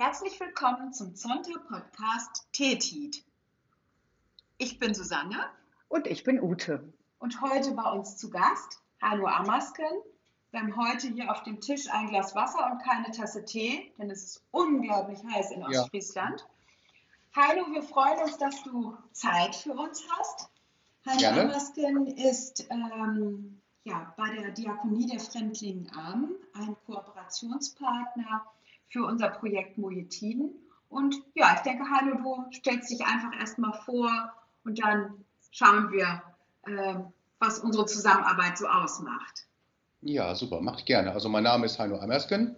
Herzlich willkommen zum Zonta Podcast TETIT. Ich bin Susanne. Und ich bin Ute. Und heute bei uns zu Gast Hallo Amasken. Wir haben heute hier auf dem Tisch ein Glas Wasser und keine Tasse Tee, denn es ist unglaublich heiß in Ostfriesland. Ja. Hallo, wir freuen uns, dass du Zeit für uns hast. Hallo Amasken ist ähm, ja, bei der Diakonie der Fremdlingen Armen ein Kooperationspartner für unser Projekt Mojetiden. Und ja, ich denke, Heino, du stellst dich einfach erstmal vor und dann schauen wir, äh, was unsere Zusammenarbeit so ausmacht. Ja, super, mache ich gerne. Also mein Name ist Heino Amersken.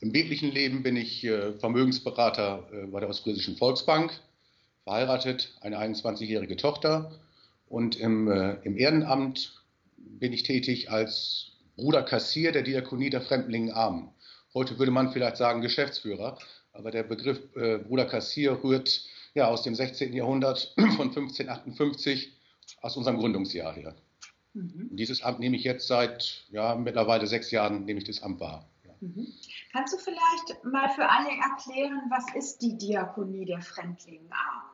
Im wirklichen Leben bin ich äh, Vermögensberater äh, bei der Ostfriesischen Volksbank, verheiratet, eine 21-jährige Tochter und im, äh, im Ehrenamt bin ich tätig als Bruder Kassier der Diakonie der Fremdlingen Armen. Heute würde man vielleicht sagen Geschäftsführer, aber der Begriff äh, Bruder Kassier rührt ja aus dem 16. Jahrhundert von 1558 aus unserem Gründungsjahr her. Mhm. Dieses Amt nehme ich jetzt seit ja, mittlerweile sechs Jahren, nehme ich das Amt wahr. Ja. Mhm. Kannst du vielleicht mal für alle erklären, was ist die Diakonie der Fremdlingenarmen?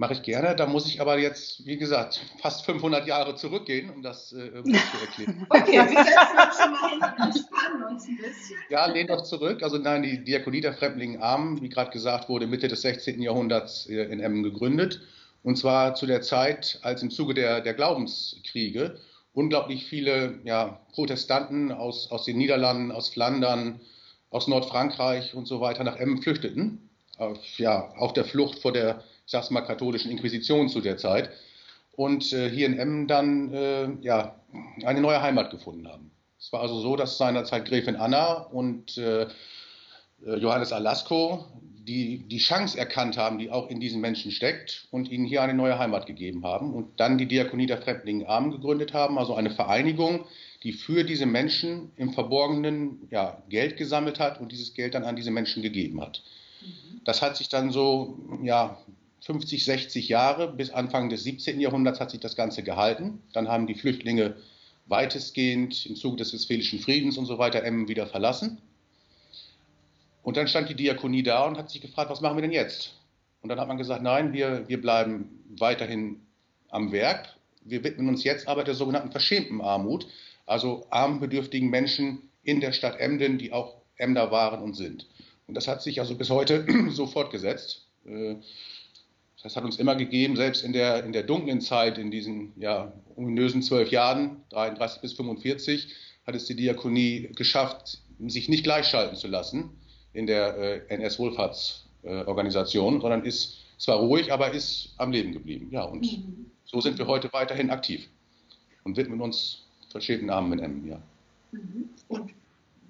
Mache ich gerne. Da muss ich aber jetzt, wie gesagt, fast 500 Jahre zurückgehen, um das äh, irgendwie zu erklären. Okay, wir setzen uns schon mal hin und entspannen uns ein bisschen. Ja, lehn doch zurück. Also nein, die Diakonie der Fremdlingen Armen, wie gerade gesagt wurde, Mitte des 16. Jahrhunderts äh, in Emmen gegründet. Und zwar zu der Zeit, als im Zuge der, der Glaubenskriege unglaublich viele ja, Protestanten aus, aus den Niederlanden, aus Flandern, aus Nordfrankreich und so weiter nach Emmen flüchteten. Auf, ja, auf der Flucht vor der ich sag's mal, katholischen Inquisition zu der Zeit. Und äh, hier in Emmen dann äh, ja, eine neue Heimat gefunden haben. Es war also so, dass seinerzeit Gräfin Anna und äh, äh, Johannes Alasko die, die Chance erkannt haben, die auch in diesen Menschen steckt und ihnen hier eine neue Heimat gegeben haben und dann die Diakonie der Fremdlingen Armen gegründet haben, also eine Vereinigung, die für diese Menschen im Verborgenen ja, Geld gesammelt hat und dieses Geld dann an diese Menschen gegeben hat. Mhm. Das hat sich dann so ja, 50, 60 Jahre, bis Anfang des 17. Jahrhunderts hat sich das Ganze gehalten. Dann haben die Flüchtlinge weitestgehend im Zuge des Westfälischen Friedens und so weiter Emmen wieder verlassen. Und dann stand die Diakonie da und hat sich gefragt, was machen wir denn jetzt? Und dann hat man gesagt, nein, wir, wir bleiben weiterhin am Werk. Wir widmen uns jetzt aber der sogenannten verschämten Armut, also armbedürftigen Menschen in der Stadt Emden, die auch Emder waren und sind. Und das hat sich also bis heute so fortgesetzt. Das hat uns immer gegeben, selbst in der, in der dunklen Zeit, in diesen ja, ominösen zwölf Jahren, 33 bis 45, hat es die Diakonie geschafft, sich nicht gleichschalten zu lassen in der äh, NS-Wohlfahrtsorganisation, äh, sondern ist zwar ruhig, aber ist am Leben geblieben. Ja, und mhm. so sind wir heute weiterhin aktiv und widmen uns verschiedenen Namen in Emmen. Ja. Mhm. Und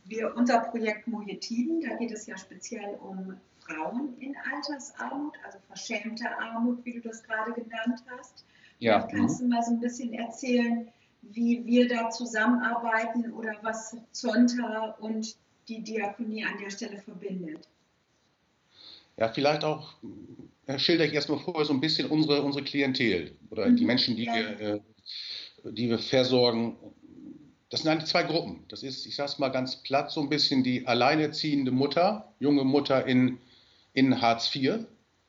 wir, unser Projekt Mojetiden, da geht es ja speziell um Frauen in Altersarmut, also verschämte Armut, wie du das gerade genannt hast. Ja. kannst du mal so ein bisschen erzählen, wie wir da zusammenarbeiten oder was Zonta und die Diakonie an der Stelle verbindet? Ja, vielleicht auch äh, schilder ich erstmal vorher so ein bisschen unsere, unsere Klientel oder mhm. die Menschen, die, ja. wir, äh, die wir versorgen. Das sind eigentlich zwei Gruppen. Das ist, ich sage es mal ganz platt, so ein bisschen die alleinerziehende Mutter, junge Mutter in in Hartz IV.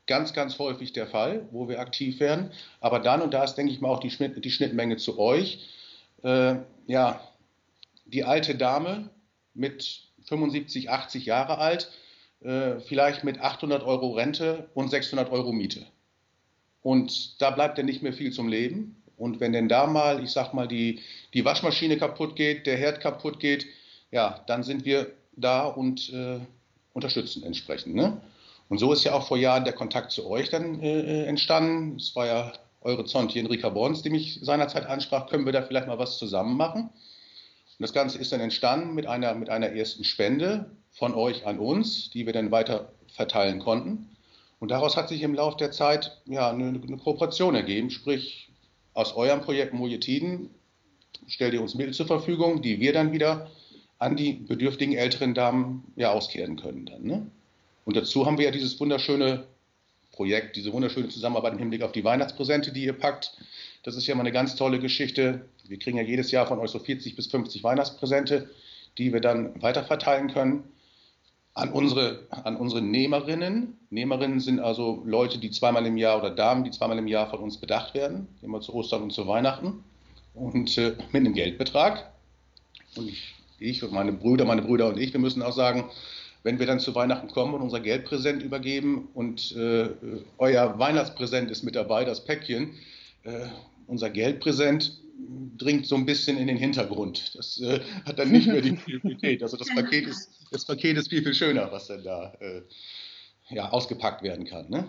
Ganz, ganz häufig der Fall, wo wir aktiv werden. Aber dann, und da ist, denke ich mal, auch die, Schnitt, die Schnittmenge zu euch, äh, ja, die alte Dame mit 75, 80 Jahre alt, äh, vielleicht mit 800 Euro Rente und 600 Euro Miete. Und da bleibt dann nicht mehr viel zum Leben. Und wenn denn da mal, ich sag mal, die, die Waschmaschine kaputt geht, der Herd kaputt geht, ja, dann sind wir da und äh, unterstützen entsprechend. Ne? Und so ist ja auch vor Jahren der Kontakt zu euch dann äh, entstanden. Es war ja eure Zonti Enrika Borns, die mich seinerzeit ansprach, können wir da vielleicht mal was zusammen machen? Und das Ganze ist dann entstanden mit einer, mit einer ersten Spende von euch an uns, die wir dann weiter verteilen konnten. Und daraus hat sich im Laufe der Zeit ja, eine, eine Kooperation ergeben, sprich aus eurem Projekt Mojetiden stellt ihr uns Mittel zur Verfügung, die wir dann wieder an die bedürftigen älteren Damen ja auskehren können. Dann, ne? Und dazu haben wir ja dieses wunderschöne Projekt, diese wunderschöne Zusammenarbeit im Hinblick auf die Weihnachtspräsente, die ihr packt. Das ist ja mal eine ganz tolle Geschichte. Wir kriegen ja jedes Jahr von euch so 40 bis 50 Weihnachtspräsente, die wir dann weiterverteilen können. An unsere, an unsere Nehmerinnen. Nehmerinnen sind also Leute, die zweimal im Jahr oder Damen, die zweimal im Jahr von uns bedacht werden, immer zu Ostern und zu Weihnachten. Und äh, mit einem Geldbetrag. Und ich, ich und meine Brüder, meine Brüder und ich, wir müssen auch sagen, wenn wir dann zu Weihnachten kommen und unser Geldpräsent übergeben und äh, euer Weihnachtspräsent ist mit dabei, das Päckchen, äh, unser Geldpräsent dringt so ein bisschen in den Hintergrund. Das äh, hat dann nicht mehr die Priorität. Also das Paket ist, das Paket ist viel, viel schöner, was dann da äh, ja, ausgepackt werden kann. Ne?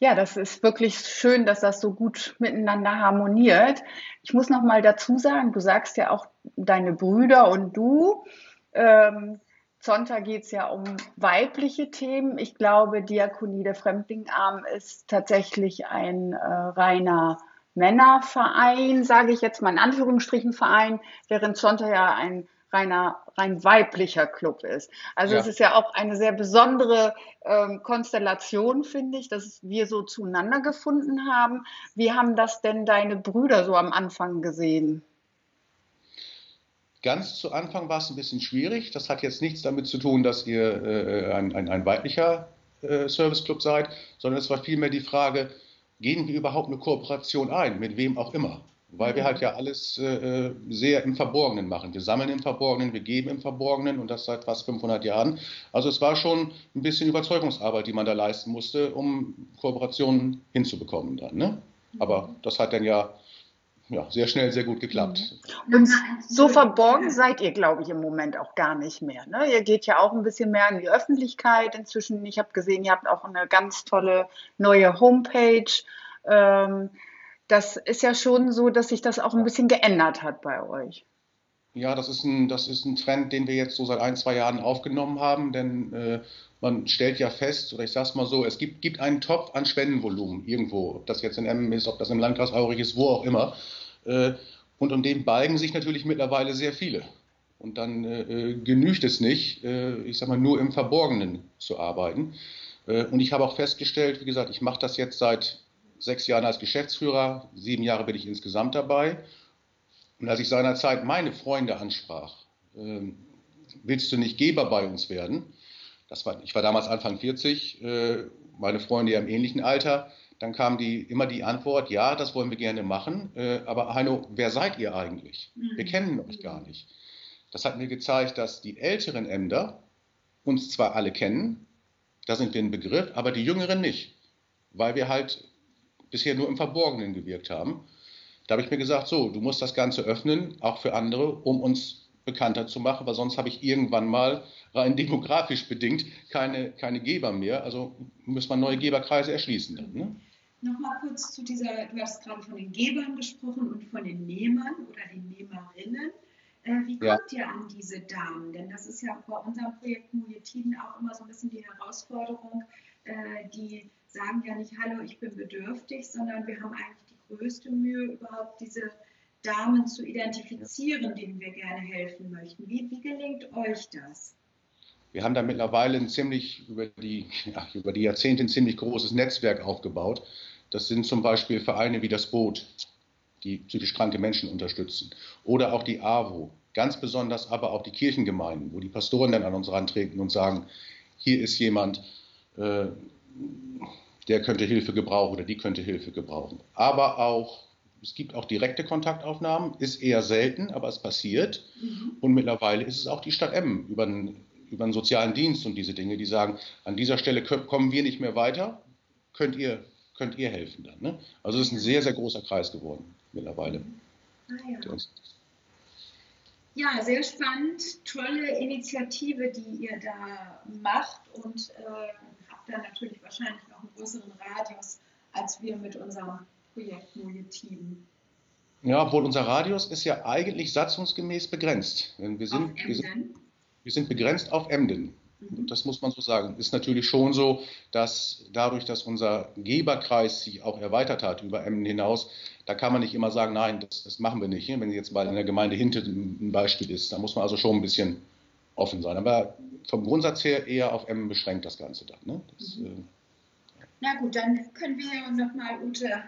Ja, das ist wirklich schön, dass das so gut miteinander harmoniert. Ich muss noch mal dazu sagen, du sagst ja auch deine Brüder und du. Ähm, Sonntag geht es ja um weibliche Themen. Ich glaube, Diakonie der Fremdlingarm ist tatsächlich ein äh, reiner Männerverein, sage ich jetzt mal in Anführungsstrichen Verein, während Sonntag ja ein reiner, rein weiblicher Club ist. Also ja. es ist ja auch eine sehr besondere ähm, Konstellation, finde ich, dass wir so zueinander gefunden haben. Wie haben das denn deine Brüder so am Anfang gesehen? Ganz zu Anfang war es ein bisschen schwierig. Das hat jetzt nichts damit zu tun, dass ihr äh, ein, ein, ein, weiblicher äh, Serviceclub seid, sondern es war vielmehr die Frage, gehen wir überhaupt eine Kooperation ein, mit wem auch immer? Weil wir mhm. halt ja alles äh, äh, sehr im Verborgenen machen. Wir sammeln im Verborgenen, wir geben im Verborgenen und das seit fast 500 Jahren. Also es war schon ein bisschen Überzeugungsarbeit, die man da leisten musste, um Kooperationen hinzubekommen dann. Ne? Aber mhm. das hat dann ja ja, sehr schnell, sehr gut geklappt. Mhm. Und so verborgen seid ihr, glaube ich, im Moment auch gar nicht mehr. Ne? Ihr geht ja auch ein bisschen mehr in die Öffentlichkeit inzwischen. Ich habe gesehen, ihr habt auch eine ganz tolle neue Homepage. Ähm, das ist ja schon so, dass sich das auch ein bisschen geändert hat bei euch. Ja, das ist ein, das ist ein Trend, den wir jetzt so seit ein, zwei Jahren aufgenommen haben, denn äh, man stellt ja fest, oder ich sage es mal so, es gibt, gibt einen Topf an Spendenvolumen irgendwo, ob das jetzt in Emmen ist, ob das im Landkreis Aurich ist, wo auch immer. Äh, und um den balgen sich natürlich mittlerweile sehr viele. Und dann äh, äh genügt es nicht, äh, ich sage mal, nur im Verborgenen zu arbeiten. Äh, und ich habe auch festgestellt, wie gesagt, ich mache das jetzt seit sechs Jahren als Geschäftsführer, sieben Jahre bin ich insgesamt dabei. Und als ich seinerzeit meine Freunde ansprach, ähm, willst du nicht Geber bei uns werden? Das war, ich war damals Anfang 40, äh, meine Freunde ja im ähnlichen Alter dann kam die, immer die Antwort, ja, das wollen wir gerne machen, äh, aber Heino, wer seid ihr eigentlich? Mhm. Wir kennen euch gar nicht. Das hat mir gezeigt, dass die älteren Ämter uns zwar alle kennen, da sind wir ein Begriff, aber die jüngeren nicht, weil wir halt bisher nur im Verborgenen gewirkt haben. Da habe ich mir gesagt, so, du musst das Ganze öffnen, auch für andere, um uns bekannter zu machen, weil sonst habe ich irgendwann mal rein demografisch bedingt keine, keine Geber mehr. Also muss man neue Geberkreise erschließen. Dann, ne? Nochmal kurz zu dieser, du hast gerade von den Gebern gesprochen und von den Nehmern oder den Nehmerinnen. Äh, wie kommt ja. ihr an diese Damen? Denn das ist ja bei unserem Projekt Mujetiden auch immer so ein bisschen die Herausforderung. Äh, die sagen ja nicht, hallo, ich bin bedürftig, sondern wir haben eigentlich die größte Mühe, überhaupt diese Damen zu identifizieren, denen wir gerne helfen möchten. Wie, wie gelingt euch das? Wir haben da mittlerweile ein ziemlich über die, ja, über die Jahrzehnte ein ziemlich großes Netzwerk aufgebaut. Das sind zum Beispiel Vereine wie das Boot, die psychisch kranke Menschen unterstützen. Oder auch die AWO. Ganz besonders aber auch die Kirchengemeinden, wo die Pastoren dann an uns rantreten und sagen, hier ist jemand, äh, der könnte Hilfe gebrauchen oder die könnte Hilfe gebrauchen. Aber auch, es gibt auch direkte Kontaktaufnahmen, ist eher selten, aber es passiert. Mhm. Und mittlerweile ist es auch die Stadt Emmen über einen, über einen sozialen Dienst und diese Dinge, die sagen, an dieser Stelle kommen wir nicht mehr weiter, könnt ihr könnt ihr helfen dann. Ne? Also es ist ein sehr, sehr großer Kreis geworden mittlerweile. Ah, ja. ja. sehr spannend. Tolle Initiative, die ihr da macht und äh, habt da natürlich wahrscheinlich noch einen größeren Radius als wir mit unserem Projekt Team. Ja, obwohl unser Radius ist ja eigentlich satzungsgemäß begrenzt. Wir sind, wir sind, wir sind begrenzt auf Emden. Mhm. Das muss man so sagen. Ist natürlich schon so, dass dadurch, dass unser Geberkreis sich auch erweitert hat über Emden hinaus, da kann man nicht immer sagen, nein, das, das machen wir nicht. Wenn jetzt mal in der Gemeinde Hinte ein Beispiel ist, da muss man also schon ein bisschen offen sein. Aber vom Grundsatz her eher auf Emden beschränkt das Ganze dann. Ne? Das, mhm. äh, Na gut, dann können wir nochmal Ute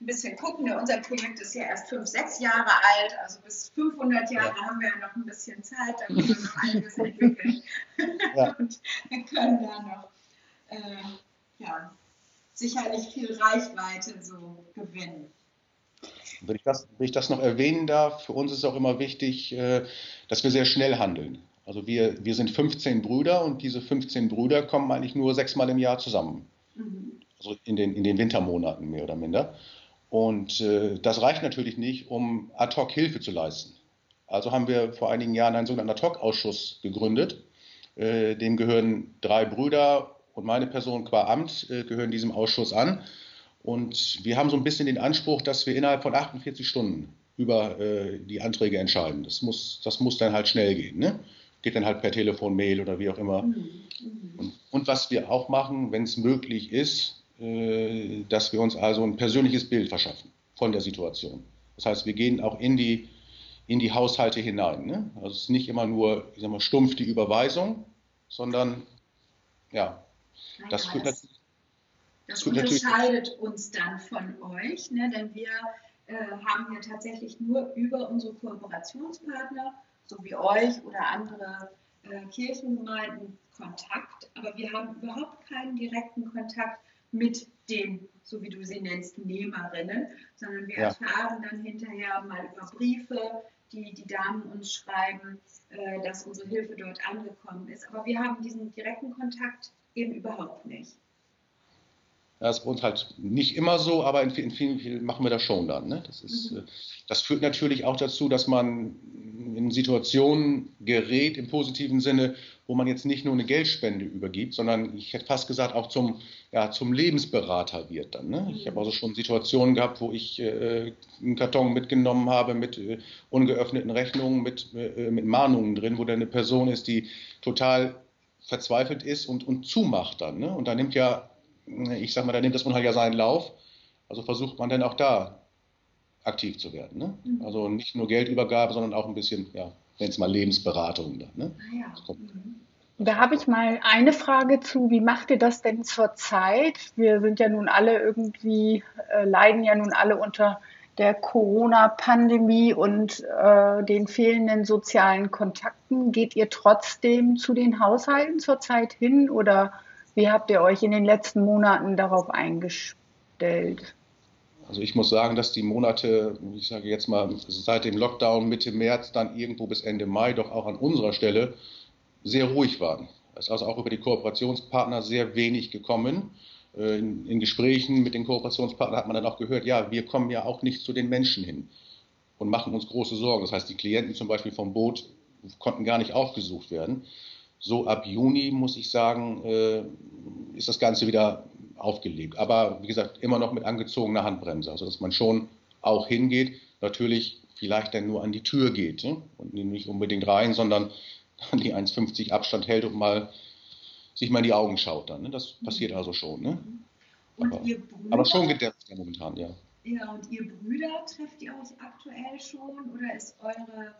ein bisschen gucken. Unser Projekt ist ja erst fünf, sechs Jahre alt, also bis 500 Jahre ja. haben wir ja noch ein bisschen Zeit, da können wir noch einiges entwickeln ja. und wir können da noch äh, ja, sicherlich viel Reichweite so gewinnen. Wenn ich, das, wenn ich das noch erwähnen darf, für uns ist auch immer wichtig, äh, dass wir sehr schnell handeln. Also wir, wir sind 15 Brüder und diese 15 Brüder kommen eigentlich nur sechsmal im Jahr zusammen. Mhm. Also in den, in den Wintermonaten mehr oder minder. Und äh, das reicht natürlich nicht, um ad hoc Hilfe zu leisten. Also haben wir vor einigen Jahren einen sogenannten Ad-Hoc-Ausschuss gegründet. Äh, dem gehören drei Brüder und meine Person qua Amt äh, gehören diesem Ausschuss an. Und wir haben so ein bisschen den Anspruch, dass wir innerhalb von 48 Stunden über äh, die Anträge entscheiden. Das muss, das muss dann halt schnell gehen. Ne? Geht dann halt per Telefon, Mail oder wie auch immer. Mhm. Und, und was wir auch machen, wenn es möglich ist, äh, dass wir uns also ein persönliches Bild verschaffen von der Situation. Das heißt, wir gehen auch in die, in die Haushalte hinein. Ne? Also es ist nicht immer nur, ich sag mal, stumpf die Überweisung, sondern ja, naja, das führt das, das unterscheidet uns dann von euch, ne? denn wir äh, haben ja tatsächlich nur über unsere Kooperationspartner, so wie euch oder andere äh, Kirchengemeinden, Kontakt, aber wir haben überhaupt keinen direkten Kontakt mit den, so wie du sie nennst, Nehmerinnen, sondern wir ja. erfahren dann hinterher mal über Briefe, die die Damen uns schreiben, äh, dass unsere Hilfe dort angekommen ist. Aber wir haben diesen direkten Kontakt eben überhaupt nicht. Das ist bei uns halt nicht immer so, aber in, vielen, vielen, vielen machen wir das schon dann. Ne? Das, ist, mhm. Äh, das führt natürlich auch dazu, dass man in Situationen gerät im positiven Sinne, wo man jetzt nicht nur eine Geldspende übergibt, sondern ich hätte fast gesagt auch zum, ja, zum Lebensberater wird dann. Ne? Ich habe also schon Situationen gehabt, wo ich äh, einen Karton mitgenommen habe mit äh, ungeöffneten Rechnungen, mit, äh, mit Mahnungen drin, wo da eine Person ist, die total verzweifelt ist und, und zumacht dann. Ne? Und da nimmt ja ich sag mal, da nimmt das Unheil ja seinen Lauf. Also versucht man dann auch da aktiv zu werden. Ne? Mhm. Also nicht nur Geldübergabe, sondern auch ein bisschen, ja, wenn es mal Lebensberatung. Dann, ne? ja. mhm. Da habe ich mal eine Frage zu. Wie macht ihr das denn zurzeit? Wir sind ja nun alle irgendwie, äh, leiden ja nun alle unter der Corona-Pandemie und äh, den fehlenden sozialen Kontakten. Geht ihr trotzdem zu den Haushalten zurzeit hin oder wie habt ihr euch in den letzten Monaten darauf eingestellt? Also ich muss sagen, dass die Monate, ich sage jetzt mal seit dem Lockdown Mitte März, dann irgendwo bis Ende Mai doch auch an unserer Stelle sehr ruhig waren. Es ist also auch über die Kooperationspartner sehr wenig gekommen. Äh, in, in, Gesprächen mit den Kooperationspartnern hat man dann auch gehört, ja, wir kommen ja auch nicht zu den Menschen hin und machen uns große Sorgen. Das heißt, die Klienten zum Beispiel vom Boot konnten gar nicht aufgesucht werden so ab Juni, muss ich sagen, äh, ist das Ganze wieder aufgelegt. Aber wie gesagt, immer noch mit angezogener Handbremse. Also dass man schon auch hingeht, natürlich vielleicht dann nur an die Tür geht ne? und nicht unbedingt rein, sondern an die 1,50 Abstand hält und mal sich mal in die Augen schaut dann. Ne? Das passiert also schon. Ne? Aber, Brüder, aber, schon gedämpft ja momentan, ja. Ja, und ihr Brüder trefft ihr euch aktuell schon oder ist eure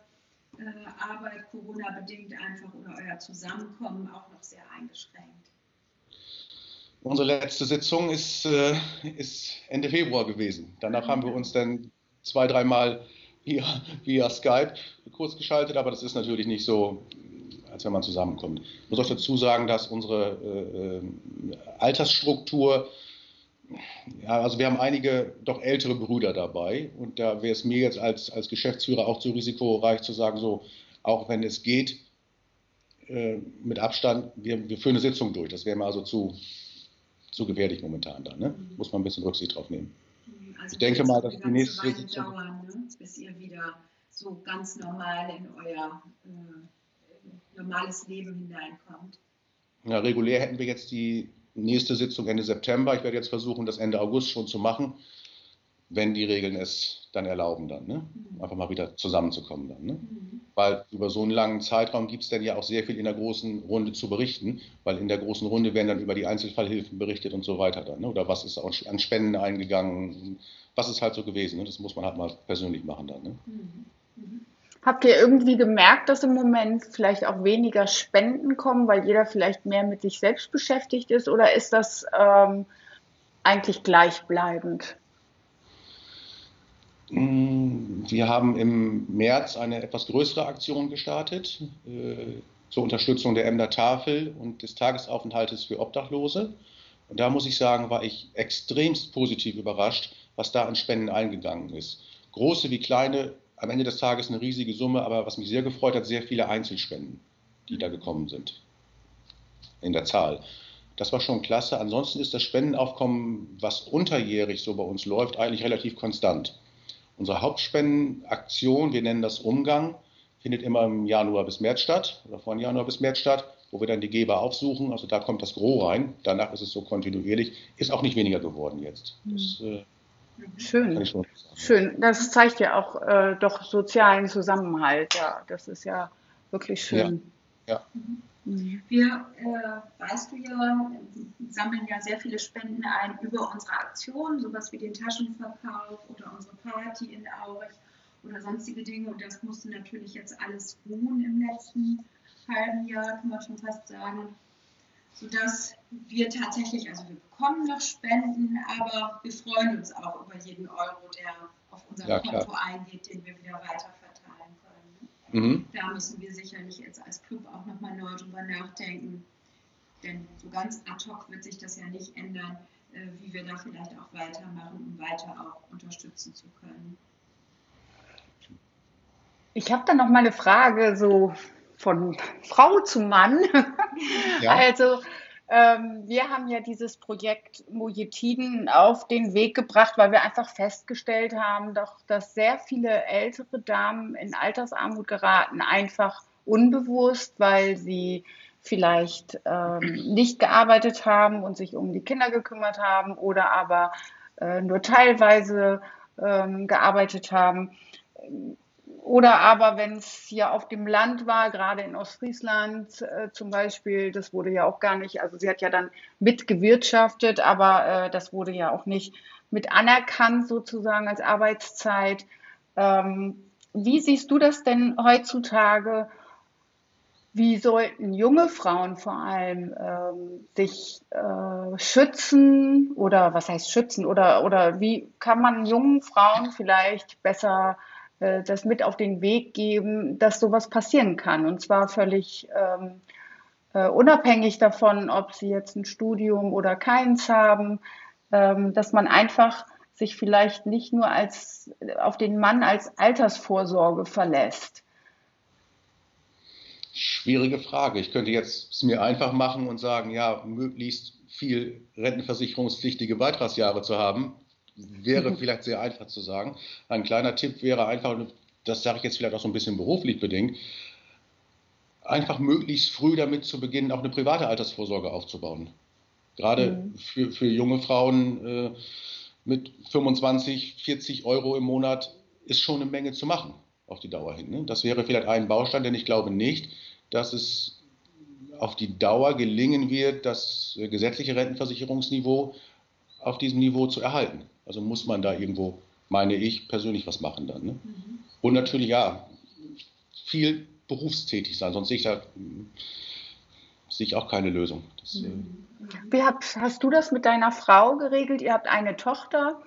Arbeit Corona-bedingt einfach oder euer Zusammenkommen auch noch sehr eingeschränkt? Unsere letzte Sitzung ist, äh, ist Ende Februar gewesen. Danach haben wir uns dann zwei, dreimal via, via Skype kurz geschaltet, aber das ist natürlich nicht so, als wenn man zusammenkommt. Ich muss auch dazu sagen, dass unsere äh, äh Altersstruktur ja, also wir haben einige doch ältere Brüder dabei und da wäre es mir jetzt als, als Geschäftsführer auch zu risikoreich zu sagen, so, auch wenn es geht, äh, mit Abstand, wir, wir führen eine Sitzung durch. Das wäre mir also zu, zu gefährlich momentan da. Ne? Mhm. Muss man ein bisschen Rücksicht drauf nehmen. Mhm, also ich denke mal, dass die nächste Sitzung. Dauern, ne? bis ihr wieder so ganz normal in euer äh, normales Leben hineinkommt. Ja, regulär hätten wir jetzt die nächste Sitzung Ende September. Ich werde jetzt versuchen, das Ende August schon zu machen, wenn die Regeln es dann erlauben, dann ne? Mhm. einfach mal wieder zusammenzukommen. Dann, ne? Mhm. Weil über so einen langen Zeitraum gibt es dann ja auch sehr viel in der großen Runde zu berichten, weil in der großen Runde werden dann über die Einzelfallhilfen berichtet und so weiter. Dann, ne? Oder was ist an Spenden eingegangen, was ist halt so gewesen. Ne? Das muss man halt mal persönlich machen dann. Ne? Mhm. mhm. Habt ihr irgendwie gemerkt, dass im Moment vielleicht auch weniger Spenden kommen, weil jeder vielleicht mehr mit sich selbst beschäftigt ist? Oder ist das ähm, eigentlich gleichbleibend? Mm, wir haben im März eine etwas größere Aktion gestartet äh, zur Unterstützung der Emder Tafel und des Tagesaufenthaltes für Obdachlose. Und da muss ich sagen, war ich extremst positiv überrascht, was da an Spenden eingegangen ist. Große wie kleine, am Ende des Tages eine riesige Summe, aber was mich sehr gefreut hat, sehr viele Einzelspenden, die da gekommen sind. In der Zahl. Das war schon klasse. Ansonsten ist das Spendenaufkommen, was unterjährig so bei uns läuft, eigentlich relativ konstant. Unsere Hauptspendenaktion, wir nennen das Umgang, findet immer im Januar bis März statt oder von Januar bis März statt, wo wir dann die Geber aufsuchen. Also da kommt das Gros rein. Danach ist es so kontinuierlich. Ist auch nicht weniger geworden jetzt. Das, äh, Schön. Schön. Das zeigt ja auch äh, doch sozialen Zusammenhalt. Ja, das ist ja wirklich schön. Ja. ja. Mhm. Wir, äh, weißt du ja, sammeln ja sehr viele Spenden ein über unsere Aktion, sowas wie den Taschenverkauf oder unsere Party in Aurich oder sonstige Dinge. Und das musste natürlich jetzt alles ruhen im letzten halben Jahr, kann man schon fast sagen. Sodass wir tatsächlich, also wir bekommen noch Spenden, aber wir freuen uns auch über jeden Euro, der auf unser ja, Konto klar. eingeht, den wir wieder weiterverteilen können. Mhm. Da müssen wir sicherlich jetzt als Club auch nochmal neu drüber nachdenken. Denn so ganz ad hoc wird sich das ja nicht ändern, äh, wie wir da vielleicht auch weitermachen, um weiter auch unterstützen zu können. Ich habe da noch mal eine Frage, so von Frau zu Mann. Ja. Also ähm, wir haben ja dieses Projekt Mojetiden auf den Weg gebracht, weil wir einfach festgestellt haben, doch, dass sehr viele ältere Damen in Altersarmut geraten, einfach unbewusst, weil sie vielleicht ähm, nicht gearbeitet haben und sich um die Kinder gekümmert haben oder aber äh, nur teilweise ähm, gearbeitet haben oder aber wenn es hier auf dem Land war, gerade in Ostfriesland äh, zum Beispiel, das wurde ja auch gar nicht, also sie hat ja dann mitgewirtschaftet, aber äh, das wurde ja auch nicht mit anerkannt sozusagen als Arbeitszeit. Ähm, wie siehst du das denn heutzutage? Wie sollten junge Frauen vor allem ähm, sich äh, schützen oder was heißt schützen oder, oder wie kann man jungen Frauen vielleicht besser äh, das mit auf den Weg geben, dass sowas passieren kann. Und zwar völlig ähm, äh, unabhängig davon, ob sie jetzt ein Studium oder keins haben, ähm, dass man einfach sich vielleicht nicht nur als, auf den Mann als Altersvorsorge verlässt. Schwierige Frage. Ich könnte jetzt es mir einfach machen und sagen, ja, möglichst viel rentenversicherungspflichtige Beitragsjahre zu haben wäre vielleicht sehr einfach zu sagen. Ein kleiner Tipp wäre einfach, das sage ich jetzt vielleicht auch so ein bisschen beruflich bedingt, einfach möglichst früh damit zu beginnen, auch eine private Altersvorsorge aufzubauen. Gerade mhm. für, für junge Frauen äh, mit 25, 40 Euro im Monat ist schon eine Menge zu machen auf die Dauer hin. Ne? Das wäre vielleicht ein Baustein, denn ich glaube nicht, dass es auf die Dauer gelingen wird, das gesetzliche Rentenversicherungsniveau auf diesem Niveau zu erhalten. Also muss man da irgendwo, meine ich, persönlich was machen dann. Ne? Mhm. Und natürlich, ja, viel berufstätig sein, sonst sehe ich da sehe ich auch keine Lösung. Das, äh, mhm. Wie habt, hast du das mit deiner Frau geregelt? Ihr habt eine Tochter.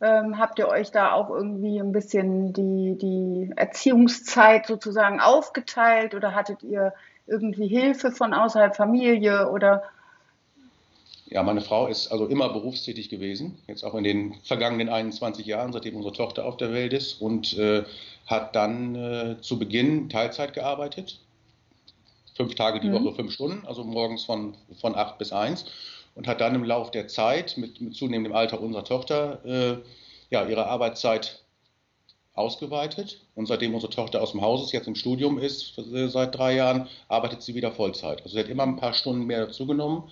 Ähm, habt ihr euch da auch irgendwie ein bisschen die, die Erziehungszeit sozusagen aufgeteilt oder hattet ihr irgendwie Hilfe von außerhalb Familie oder ja, meine Frau ist also immer berufstätig gewesen, jetzt auch in den vergangenen 21 Jahren, seitdem unsere Tochter auf der Welt ist und äh, hat dann äh, zu Beginn Teilzeit gearbeitet. Fünf Tage die mhm. Woche, fünf Stunden, also morgens von, von acht bis eins und hat dann im Laufe der Zeit mit, mit zunehmendem Alter unserer Tochter äh, ja, ihre Arbeitszeit ausgeweitet. Und seitdem unsere Tochter aus dem Haus ist, jetzt im Studium ist, äh, seit drei Jahren, arbeitet sie wieder Vollzeit. Also sie hat immer ein paar Stunden mehr dazugenommen.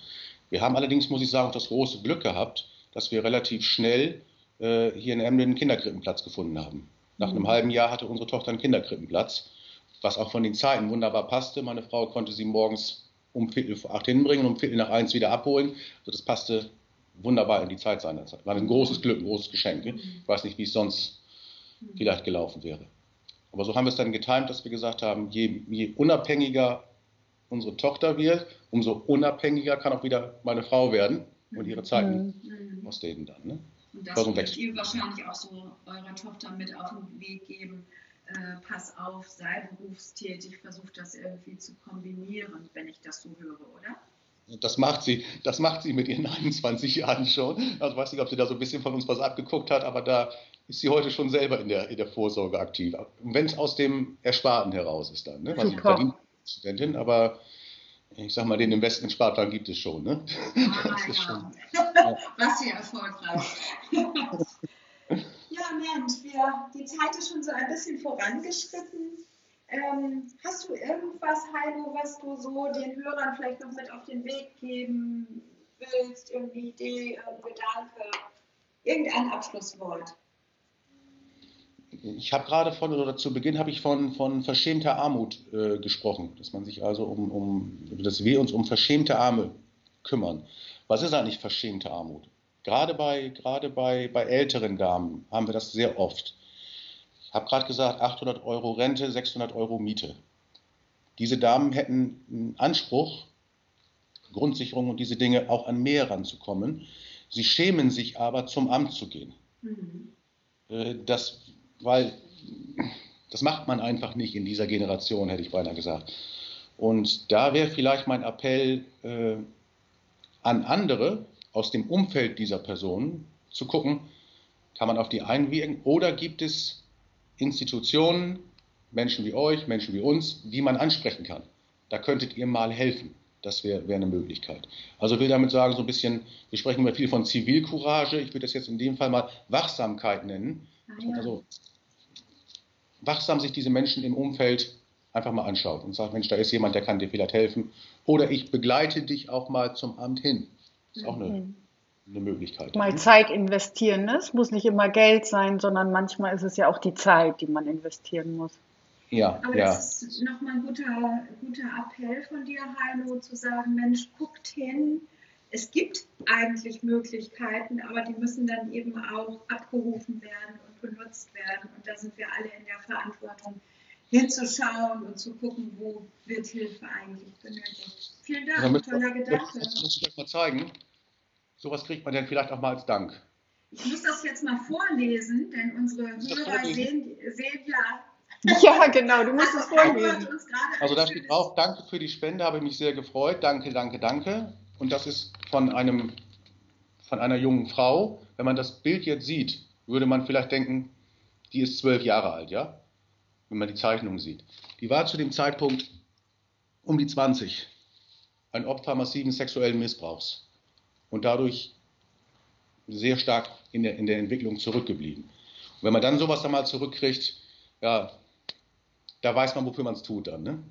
Wir haben allerdings, muss ich sagen, das große Glück gehabt, dass wir relativ schnell äh, hier in Emden einen Kinderkrippenplatz gefunden haben. Nach mhm. einem halben Jahr hatte unsere Tochter einen Kinderkrippenplatz, was auch von den Zeiten wunderbar passte. Meine Frau konnte sie morgens um Viertel vor acht hinbringen und um Viertel nach eins wieder abholen. Also das passte wunderbar in die Zeit seiner Zeit. War ein großes Glück, ein großes Geschenk. Ne? Ich weiß nicht, wie es sonst vielleicht gelaufen wäre. Aber so haben wir es dann getimt, dass wir gesagt haben, je, je unabhängiger unsere Tochter wird, umso unabhängiger kann auch wieder meine Frau werden und ihre Zeiten mhm. ausdehnen dann. Ne? Und das wird ihr wahrscheinlich auch so eurer Tochter mit auf den Weg geben. Äh, pass auf, sei berufstätig, versuch das irgendwie zu kombinieren, wenn ich das so höre, oder? Das macht sie, das macht sie mit ihren 21 Jahren schon. Also weiß nicht, ob sie da so ein bisschen von uns was abgeguckt hat, aber da ist sie heute schon selber in der, in der Vorsorge aktiv. Wenn es aus dem Ersparten heraus ist dann, ne? Verdient Studentin, aber ich sag mal, den Investment-Sparplan gibt es schon, ne? Ah, ja. Schon, ja. Was sehr erfolgreich. ja, Mensch, wir, die Zeit ist schon so ein bisschen vorangeschritten. Ähm, hast du irgendwas, Heino, was du so den Hörern vielleicht noch mit auf den Weg geben willst? Irgendeine Idee, ein Gedanke, irgendein Abschlusswort? Ich habe gerade von, oder zu Beginn habe ich von, von verschämter Armut äh, gesprochen, dass man sich also um, um, dass wir uns um verschämte Arme kümmern. Was ist eigentlich verschämte Armut? Gerade bei, gerade bei, bei älteren Damen haben wir das sehr oft habe gerade gesagt, 800 Euro Rente, 600 Euro Miete. Diese Damen hätten einen Anspruch, Grundsicherung und diese Dinge auch an mehr ranzukommen. Sie schämen sich aber, zum Amt zu gehen. Mhm. Äh, das, weil das macht man einfach nicht in dieser Generation, hätte ich beinahe gesagt. Und da wäre vielleicht mein Appell äh, an andere aus dem Umfeld dieser Personen zu gucken, kann man auf die einwirken oder gibt es Institutionen, Menschen wie euch, Menschen wie uns, die man ansprechen kann. Da könntet ihr mal helfen. Das wäre wär eine Möglichkeit. Also will damit sagen, so ein bisschen, wir sprechen immer viel von Zivilcourage. Ich würde das jetzt in dem Fall mal Wachsamkeit nennen. Ah, ja. Also wachsam sich diese Menschen im Umfeld einfach mal anschaut und sagt, Mensch, da ist jemand, der kann dir vielleicht helfen. Oder ich begleite dich auch mal zum Amt hin. Das ist auch eine mhm eine Möglichkeit. Mal Zeit investieren. Ne? Es muss nicht immer Geld sein, sondern manchmal ist es ja auch die Zeit, die man investieren muss. Ja, Aber ja. das ist nochmal ein guter, guter Appell von dir, Heino, zu sagen, Mensch, guckt hin. Es gibt eigentlich Möglichkeiten, aber die müssen dann eben auch abgerufen werden und benutzt werden. Und da sind wir alle in der Verantwortung, hinzuschauen und zu gucken, wo wird Hilfe eigentlich benötigt. Vielen Dank, toller Gedanke. Das muss ich euch mal zeigen. Sowas kriegt man dann vielleicht auch mal als Dank. Ich muss das jetzt mal vorlesen, denn unsere Hörer sehen, sehen ja. Ja, genau, du musst es vorlesen. Also da steht drauf, danke für die Spende, habe mich sehr gefreut. Danke, danke, danke. Und das ist von einem von einer jungen Frau. Wenn man das Bild jetzt sieht, würde man vielleicht denken, die ist zwölf Jahre alt, ja? Wenn man die Zeichnung sieht. Die war zu dem Zeitpunkt um die 20. Ein Opfer massiven sexuellen Missbrauchs und dadurch sehr stark in der, in der Entwicklung zurückgeblieben. Und wenn man dann sowas einmal zurückkriegt, ja, da weiß man, wofür man es tut dann. Ne?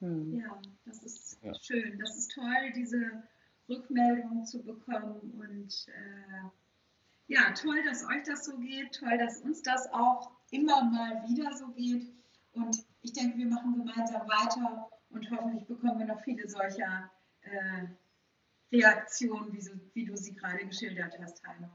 Hm. Ja, das ist ja. schön. Das ist toll, diese Rückmeldung zu bekommen. Und äh, ja, toll, dass euch das so geht. Toll, dass uns das auch immer mal wieder so geht. Und ich denke, wir machen gemeinsam weiter und hoffentlich bekommen wir noch viele solcher äh, Reaktion, wie, so, wie du sie gerade geschildert hast, Heino.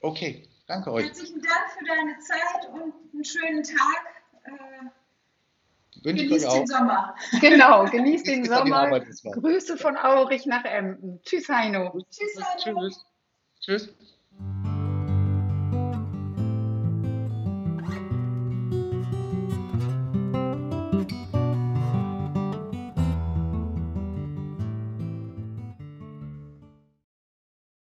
Okay, danke euch. Herzlichen Dank für deine Zeit und einen schönen Tag. Äh, genießt den Sommer. Genau, genießt den Sommer. Grüße von Aurich nach Emden. Tschüss, Heino. Tschüss, Heino. Tschüss. Tschüss.